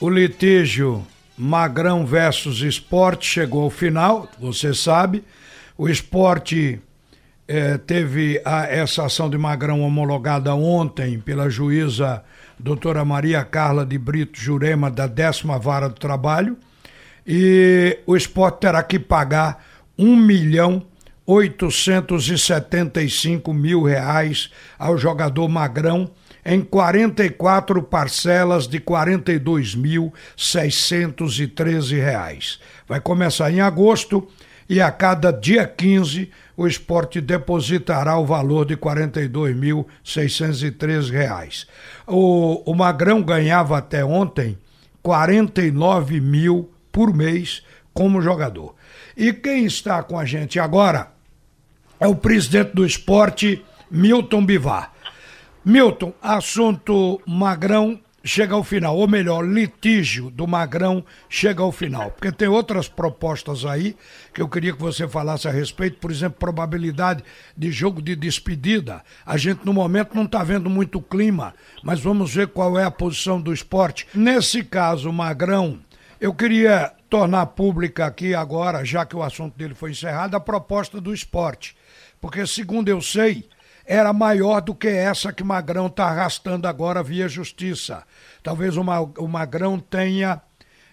O litígio Magrão versus Esporte chegou ao final, você sabe. O esporte eh, teve a, essa ação de Magrão homologada ontem pela juíza doutora Maria Carla de Brito Jurema, da décima vara do trabalho. E o esporte terá que pagar um milhão 875 mil reais ao jogador Magrão em 44 parcelas de 42.613 reais. Vai começar em agosto e a cada dia 15 o esporte depositará o valor de 42.613 reais. O, o Magrão ganhava até ontem 49 mil por mês como jogador. E quem está com a gente agora é o presidente do esporte, Milton Bivar. Milton, assunto Magrão chega ao final, ou melhor, litígio do Magrão chega ao final, porque tem outras propostas aí que eu queria que você falasse a respeito, por exemplo, probabilidade de jogo de despedida. A gente no momento não está vendo muito clima, mas vamos ver qual é a posição do esporte. Nesse caso, Magrão, eu queria tornar pública aqui agora, já que o assunto dele foi encerrado, a proposta do esporte. Porque, segundo eu sei, era maior do que essa que Magrão está arrastando agora via justiça. Talvez o Magrão tenha,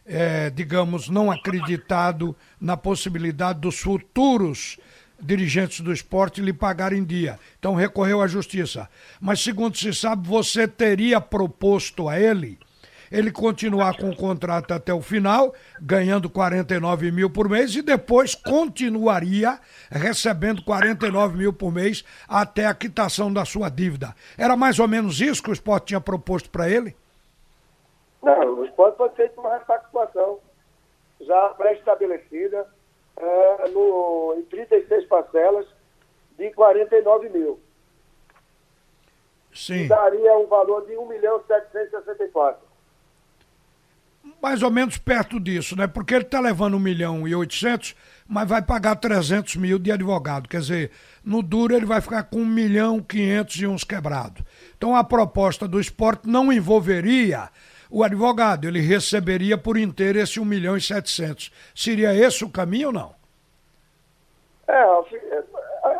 é, digamos, não acreditado na possibilidade dos futuros dirigentes do esporte lhe pagarem em dia. Então recorreu à justiça. Mas, segundo se sabe, você teria proposto a ele ele continuar com o contrato até o final, ganhando 49 mil por mês, e depois continuaria recebendo 49 mil por mês até a quitação da sua dívida. Era mais ou menos isso que o esporte tinha proposto para ele? Não, o esporte foi feito uma repactuação já pré-estabelecida é, no, em 36 parcelas de 49 mil. Sim. daria um valor de 1 milhão 764 mais ou menos perto disso, né? Porque ele está levando 1 milhão e 800, mas vai pagar 300 mil de advogado. Quer dizer, no duro ele vai ficar com 1 milhão 500 e uns quebrados. Então a proposta do esporte não envolveria o advogado, ele receberia por inteiro esse 1 milhão e 700. Seria esse o caminho ou não? É,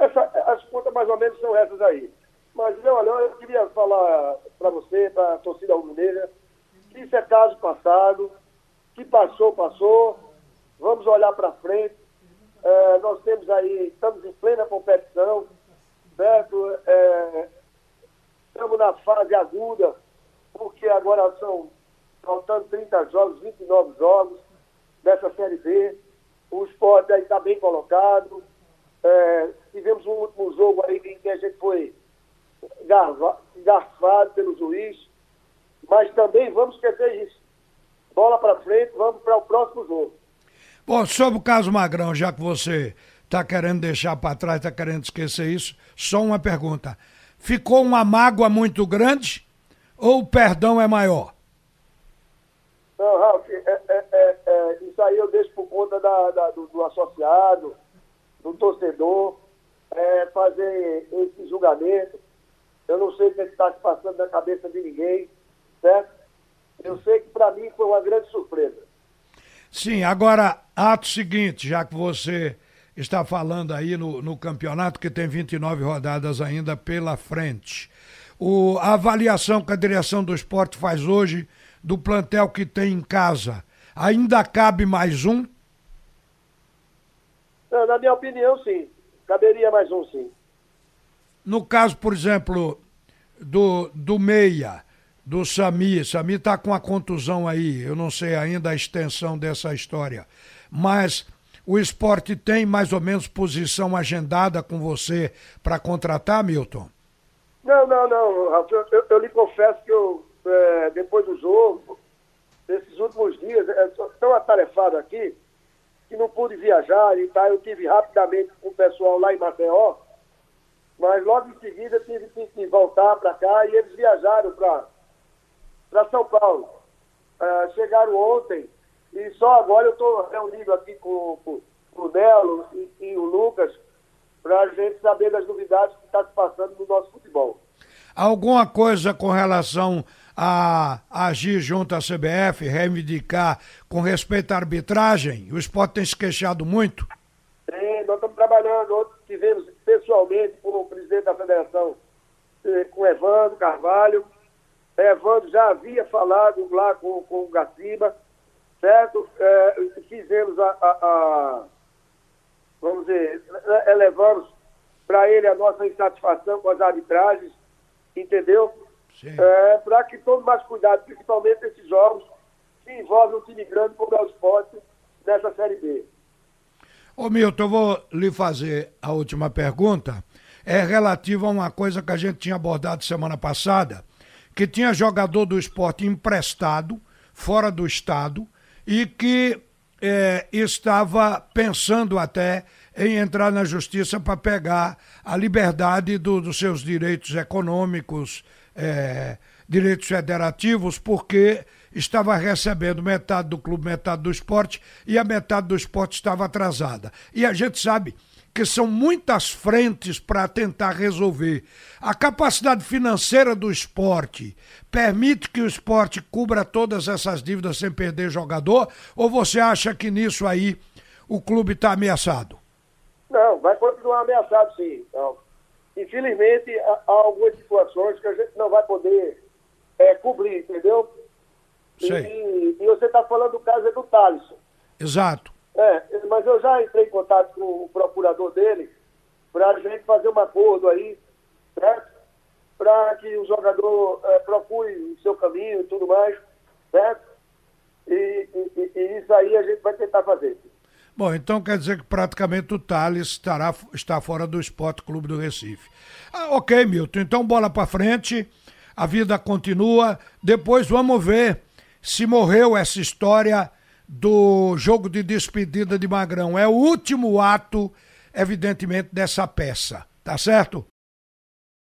essa, as contas mais ou menos são essas aí. Mas, olha, eu queria falar para você, para a torcida rubro-negra, isso é caso passado, que passou, passou. Vamos olhar para frente. É, nós temos aí, estamos em plena competição, certo? É, estamos na fase aguda, porque agora são faltando 30 jogos, 29 jogos dessa Série B. O esporte aí está bem colocado. É, tivemos um último jogo aí em que a gente foi garfado pelo juiz vamos esquecer isso. Bola para frente, vamos para o próximo jogo. Bom, sobre o caso Magrão, já que você está querendo deixar para trás, está querendo esquecer isso, só uma pergunta. Ficou uma mágoa muito grande ou o perdão é maior? Não, Ralf, é, é, é, é isso aí eu deixo por conta da, da do, do, associado, do torcedor, é, fazer esse julgamento. Eu não sei o que está se passando na cabeça de ninguém certo? Eu sei que para mim foi uma grande surpresa. Sim, agora, ato seguinte, já que você está falando aí no, no campeonato, que tem 29 rodadas ainda pela frente. O, a avaliação que a direção do esporte faz hoje do plantel que tem em casa, ainda cabe mais um? Não, na minha opinião, sim. Caberia mais um, sim. No caso, por exemplo, do, do Meia, do Sami. Sami está com a contusão aí, eu não sei ainda a extensão dessa história. Mas o esporte tem mais ou menos posição agendada com você para contratar, Milton? Não, não, não. Eu, eu, eu lhe confesso que eu, é, depois do jogo, esses últimos dias, é, tão atarefado aqui, que não pude viajar e tá, eu tive rapidamente com o pessoal lá em Maceió, mas logo em seguida tive que voltar para cá e eles viajaram para para São Paulo. Uh, chegaram ontem e só agora eu estou reunido aqui com, com, com o Nelo e, e o Lucas para a gente saber das novidades que está se passando no nosso futebol. Alguma coisa com relação a, agir junto à CBF, reivindicar com respeito à arbitragem? O esporte tem se queixado muito? Sim, nós estamos trabalhando. Ontem tivemos pessoalmente com o presidente da federação, eh, com Evandro Carvalho. Evandro já havia falado lá com, com o Gaciba, certo? É, fizemos a, a, a, vamos dizer, elevamos para ele a nossa insatisfação com as arbitragens, entendeu? É, para que tome mais cuidado, principalmente esses jogos que envolvem um time grande como é o esporte nessa Série B. Ô Milton, eu vou lhe fazer a última pergunta. É relativa a uma coisa que a gente tinha abordado semana passada, que tinha jogador do esporte emprestado, fora do estado, e que é, estava pensando até em entrar na justiça para pegar a liberdade do, dos seus direitos econômicos, é, direitos federativos, porque estava recebendo metade do clube, metade do esporte, e a metade do esporte estava atrasada. E a gente sabe que são muitas frentes para tentar resolver. A capacidade financeira do esporte permite que o esporte cubra todas essas dívidas sem perder jogador? Ou você acha que nisso aí o clube está ameaçado? Não, vai continuar ameaçado sim. Então, infelizmente, há algumas situações que a gente não vai poder é, cobrir, entendeu? E, e, você está falando do caso do Thaleson. Exato. É, mas eu já entrei em contato com o procurador dele para a gente fazer um acordo aí, certo? Para que o jogador é, procure o seu caminho e tudo mais, certo? E, e, e, isso aí a gente vai tentar fazer. Bom, então quer dizer que praticamente o Thales estará, está fora do Esporte Clube do Recife. Ah, ok, Milton, então bola para frente, a vida continua, depois vamos ver se morreu essa história do jogo de despedida de Magrão. É o último ato, evidentemente, dessa peça. Tá certo?